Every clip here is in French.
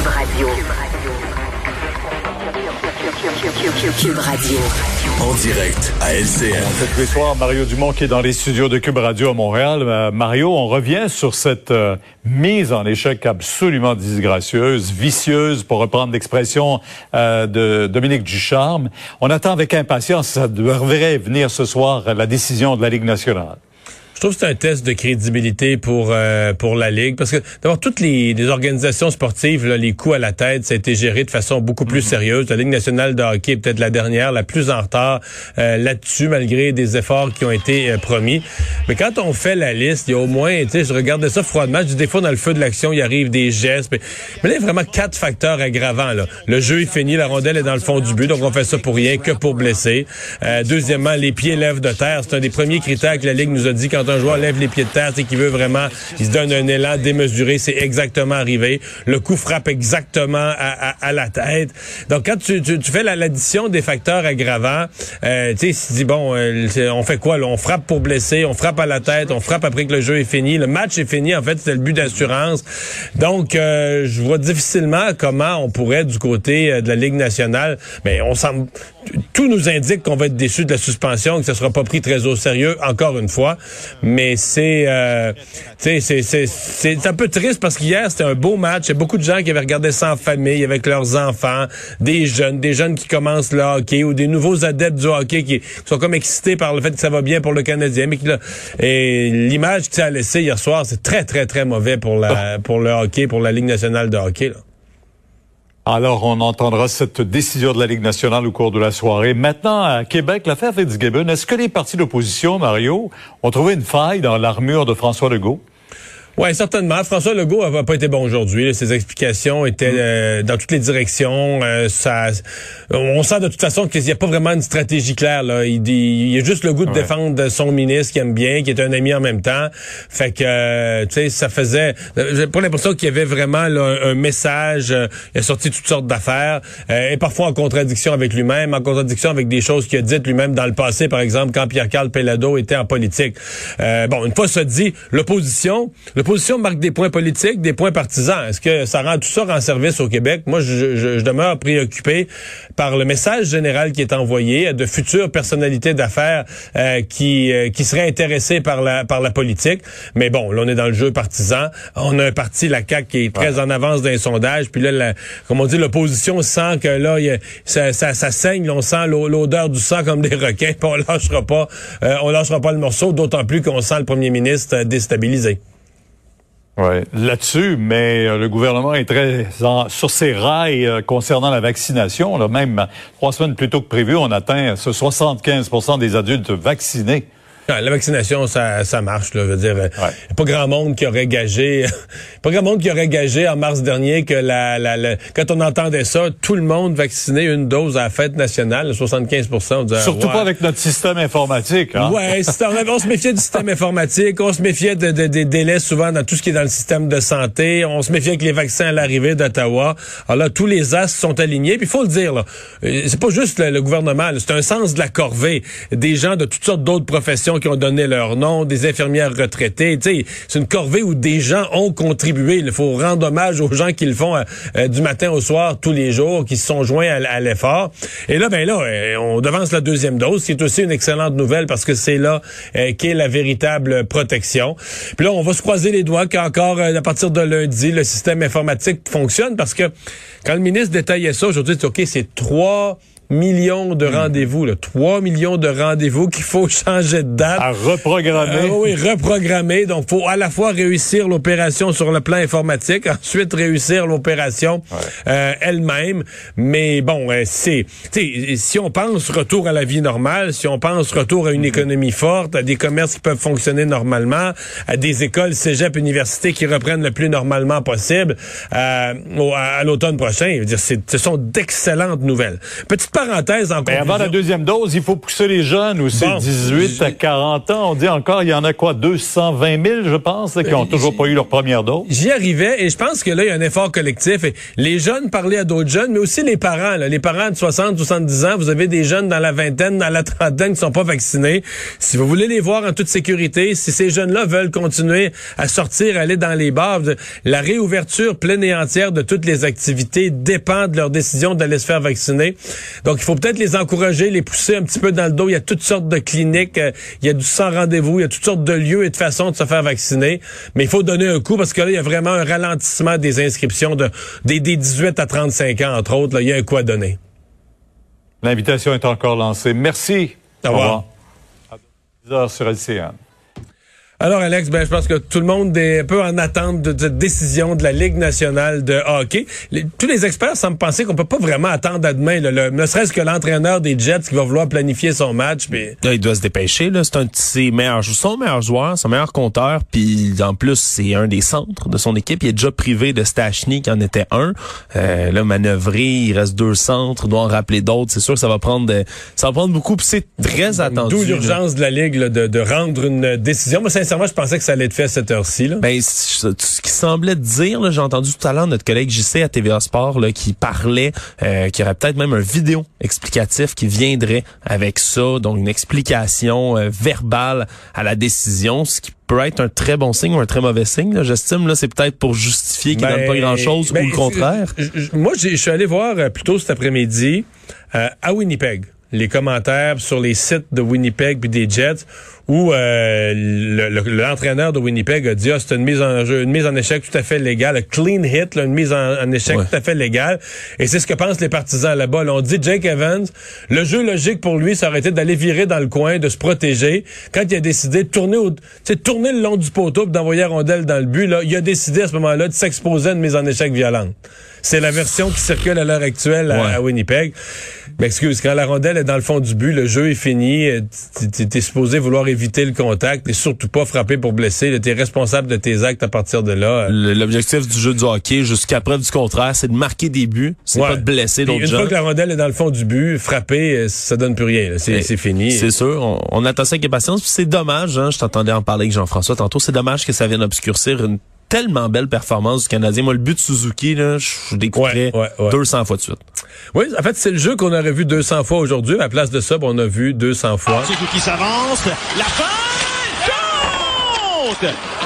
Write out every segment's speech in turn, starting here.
Cube Radio. Cube Radio. En direct à LCN. Tous les soirs, Mario Dumont qui est dans les studios de Cube Radio à Montréal. Euh, Mario, on revient sur cette euh, mise en échec absolument disgracieuse, vicieuse, pour reprendre l'expression euh, de Dominique Ducharme. On attend avec impatience, ça devrait venir ce soir, la décision de la Ligue nationale. Je trouve que c'est un test de crédibilité pour euh, pour la ligue parce que d'abord toutes les, les organisations sportives là, les coups à la tête ça a été géré de façon beaucoup plus sérieuse. La Ligue nationale de hockey est peut-être la dernière, la plus en retard euh, là-dessus malgré des efforts qui ont été euh, promis. Mais quand on fait la liste, il y a au moins, tu sais, je regardais ça froidement. Je dis des fois dans le feu de l'action, il arrive des gestes. Mais, mais là, il y a vraiment quatre facteurs aggravants. Là. Le jeu est fini, la rondelle est dans le fond du but, donc on fait ça pour rien que pour blesser. Euh, deuxièmement, les pieds lèvent de terre. C'est un des premiers critères que la Ligue nous a dit quand un joueur lève les pieds de terre, c'est qu'il veut vraiment, il se donne un élan démesuré. C'est exactement arrivé. Le coup frappe exactement à, à, à la tête. Donc, quand tu, tu, tu fais la- l'addition des facteurs aggravants, euh, tu sais, tu dis, bon, euh, on fait quoi? Là? On frappe pour blesser, on frappe à la tête, on frappe après que le jeu est fini. Le match est fini, en fait, c'était le but d'assurance. Donc, euh, je vois difficilement comment on pourrait, du côté euh, de la Ligue nationale, mais on semble, tout nous indique qu'on va être déçu de la suspension, que ça sera pas pris très au sérieux, encore une fois. Mais c'est, euh, c'est, c'est, c'est un peu triste parce qu'hier, c'était un beau match. Il y a beaucoup de gens qui avaient regardé ça en famille, avec leurs enfants, des jeunes, des jeunes qui commencent le hockey ou des nouveaux adeptes du hockey qui, qui sont comme excités par le fait que ça va bien pour le Canadien. Mais qui, là, et l'image que ça a laissé hier soir, c'est très, très, très mauvais pour la, pour le hockey, pour la Ligue nationale de hockey, là. Alors, on entendra cette décision de la Ligue nationale au cours de la soirée. Maintenant, à Québec, l'affaire Fitzgibbon, est-ce que les partis d'opposition, Mario, ont trouvé une faille dans l'armure de François Legault? Oui, certainement. François Legault n'a pas été bon aujourd'hui. Ses explications étaient euh, dans toutes les directions. Euh, ça, on sent de toute façon qu'il n'y a pas vraiment une stratégie claire. Là. Il, dit, il a juste le goût de Ouais. défendre son ministre qu'il aime bien, qui est un ami en même temps. Fait que, euh, tu sais, ça faisait... euh, J'ai pas l'impression qu'il y avait vraiment là, un, message. euh, il a sorti toutes sortes d'affaires. euh, et parfois en contradiction avec lui-même, en contradiction avec des choses qu'il a dites lui-même dans le passé, par exemple, quand Pierre-Carl Pellado était en politique. Euh, bon, une fois ça dit, l'opposition... L'opposition marque des points politiques, des points partisans. Est-ce que ça rend tout ça en service au Québec? Moi, je, je- je demeure préoccupé par le message général qui est envoyé à de futures personnalités d'affaires euh, qui, euh, qui seraient intéressées par la, par la politique. Mais bon, là, on est dans le jeu partisan. On a un parti, la CAQ, qui est très en avance dans les sondages. Puis là, la- comme on dit, l'opposition sent que là, y a- ça, ça, ça saigne. là, on sent l'o- l'odeur du sang comme des requins. Puis on lâchera pas, euh, on lâchera pas le morceau, d'autant plus qu'on sent le premier ministre euh, déstabilisé. Là-dessus, mais euh, le gouvernement est très sur ses rails euh, concernant la vaccination. Là, même trois semaines plus tôt que prévu, on atteint ce 75% des adultes vaccinés. Ouais, La vaccination, ça, ça marche. Là, je veux dire, il Ouais. a pas grand monde qui aurait gagé, pas grand monde qui aurait gagé en mars dernier que la, la, la- quand on entendait ça, tout le monde vacciné une dose à la fête nationale, 75 on disait, Surtout pas avec notre système informatique. Hein? Ouais, on, on se méfiait du système informatique, on se méfiait de- de- des délais souvent dans tout ce qui est dans le système de santé, on se méfiait que les vaccins à l'arrivée d'Ottawa. Alors là, tous les astres sont alignés. Puis il faut le dire, là, euh, c'est pas juste le, le gouvernement, c'est un sens de la corvée. Des gens de toutes sortes d'autres professions qui ont donné leur nom, des infirmières retraitées. C'est une corvée où des gens ont contribué. Il faut rendre hommage aux gens qui le font euh, euh, du matin au soir tous les jours, qui se sont joints à, l'effort. Et là, ben là, euh, on devance la deuxième dose, qui est aussi une excellente nouvelle parce que c'est là qu'est la véritable protection. Puis là, on va se croiser les doigts qu'encore à partir de lundi, le système informatique fonctionne parce que quand le ministre détaillait ça aujourd'hui, c'est OK, c'est trois millions de rendez-vous, là, 3 millions de rendez-vous qu'il faut changer de date. À reprogrammer. Euh, oui, reprogrammer. Donc, faut à la fois réussir l'opération sur le plan informatique, ensuite réussir l'opération euh, elle-même. Mais bon, euh, c'est, si on pense retour à la vie normale, si on pense retour à une économie forte, à des commerces qui peuvent fonctionner normalement, à des écoles, cégep, universités qui reprennent le plus normalement possible euh, au- à, l'automne prochain, je veux dire, ce sont d'excellentes nouvelles. Petite parenthèse en Mais avant la deuxième dose, il faut pousser les jeunes aussi, Bon, 18 à j'ai- 40 ans. On dit encore, il y en a quoi, 220 000, je pense, qui ont Euh, toujours pas eu leur première dose. J'y arrivais et je pense que là, il y a un effort collectif. Et les jeunes parlaient à d'autres jeunes, mais aussi les parents. là. Les parents de 60, 70 ans, vous avez des jeunes dans la vingtaine, dans la trentaine qui sont pas vaccinés. Si vous voulez les voir en toute sécurité, si ces jeunes-là veulent continuer à sortir, aller dans les bars, la réouverture pleine et entière de toutes les activités dépend de leur décision d'aller se faire vacciner. Donc, il faut peut-être les encourager, les pousser un petit peu dans le dos. Il y a toutes sortes de cliniques, euh, il y a du sans rendez-vous, il y a toutes sortes de lieux et de façons de se faire vacciner. Mais il faut donner un coup parce que là, il y a vraiment un ralentissement des inscriptions de, des, des 18 à 35 ans, entre autres. Là, il y a un coup à donner. L'invitation est encore lancée. Merci. Au revoir. À 10 heures sur LCN. Alors, Alex, ben, je pense que tout le monde est un peu en attente de cette décision de la Ligue nationale de hockey. Les- tous les experts semblent penser qu'on peut pas vraiment attendre à demain, là, le- ne serait-ce que l'entraîneur des Jets qui va vouloir planifier son match. Puis, Là, il doit se dépêcher. Là, c'est un de ses meilleurs, son meilleur joueur, son meilleur compteur. Puis en plus, c'est un des centres de son équipe. Il est déjà privé de Stachny, qui en était un. Euh, là, manœuvré, il reste deux centres. Il doit en rappeler d'autres. C'est sûr que ça va prendre, de- ça va prendre beaucoup. Puis c'est très attendu. D'où l'urgence de la Ligue là, de, de rendre une décision. Sincèrement, je pensais que ça allait être fait à cette heure-ci. Ben, ce qui semblait dire, là, j'ai entendu tout à l'heure notre collègue JC à TVA Sport là, qui parlait euh, qu'il y aurait peut-être même un vidéo explicatif qui viendrait avec ça, donc une explication euh, verbale à la décision, ce qui peut être un très bon signe ou un très mauvais signe. là. J'estime là, c'est peut-être pour justifier qu'il Ben, donne pas grand-chose ben, ou le contraire. Moi, je suis allé voir euh, plus tôt cet après-midi euh, à Winnipeg les commentaires sur les sites de Winnipeg puis des Jets où euh, le- le- l'entraîneur de Winnipeg a dit ah, c'est une mise en jeu, une mise en échec tout à fait légale, un clean hit, là, une mise en, en échec Ouais. tout à fait légale. Et c'est ce que pensent les partisans là-bas. Là, on dit Jake Evans, le jeu logique pour lui, ça aurait été d'aller virer dans le coin, de se protéger. Quand il a décidé de tourner au, tourner le long du poteau d'envoyer la rondelle dans le but, là, il a décidé à ce moment-là de s'exposer à une mise en échec violente. C'est la version qui circule à l'heure actuelle à, Ouais. à Winnipeg. Mais excuse, quand la rondelle est dans le fond du but, le jeu est fini, euh, t'es supposé vouloir éviter le contact, t'es surtout pas frappé pour blesser, t'es responsable de tes actes à partir de là. L'objectif du jeu du hockey, jusqu'à preuve du contraire, c'est de marquer des buts, c'est Ouais. pas de blesser d'autres Une gens. fois que la rondelle est dans le fond du but, frapper, euh, ça donne plus rien. là. C'est fini. C'est sûr, on, on attend ça avec impatience. C'est dommage, hein, je t'entendais en parler avec Jean-François tantôt, c'est dommage que ça vienne obscurcir une tellement belle performance du Canadien. Moi, le but de Suzuki, là, je l'écouterais Ouais, ouais, ouais. 200 fois de suite. Oui, en fait, c'est le jeu qu'on aurait vu 200 fois aujourd'hui. À la place de ça, ben, on a vu 200 fois. Suzuki s'avance. La fin! Compte!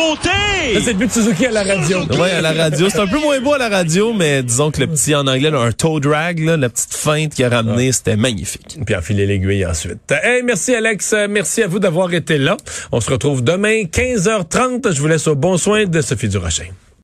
Beauté! C'est le but de Suzuki à la radio. Ouais, à la radio, c'est un peu moins beau à la radio, mais disons que le petit en anglais, là, un toe drag, là, la petite feinte qu'il a ramené, c'était magnifique. Puis enfiler l'aiguille ensuite. Hey, merci Alex. Merci à vous d'avoir été là. On se retrouve demain, 15h30. Je vous laisse au bon soin de Sophie Durocher.